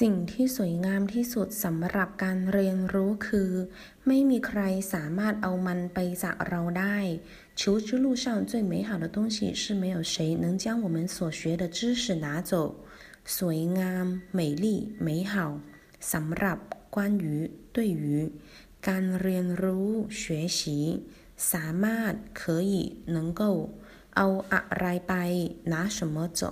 สิ่งที่สวยงามที่สุดสำหรับการเรียนรู้คือ ไม่มีใครสามารถเอามันไปจากเราได้求知路上最美好的东西是没有谁能将我们所学的知识拿走สวยงาม美丽美好สำหรับ关于对于การเรียนรู้学习สามารถ可以能够เอาอะไรไป拿什么走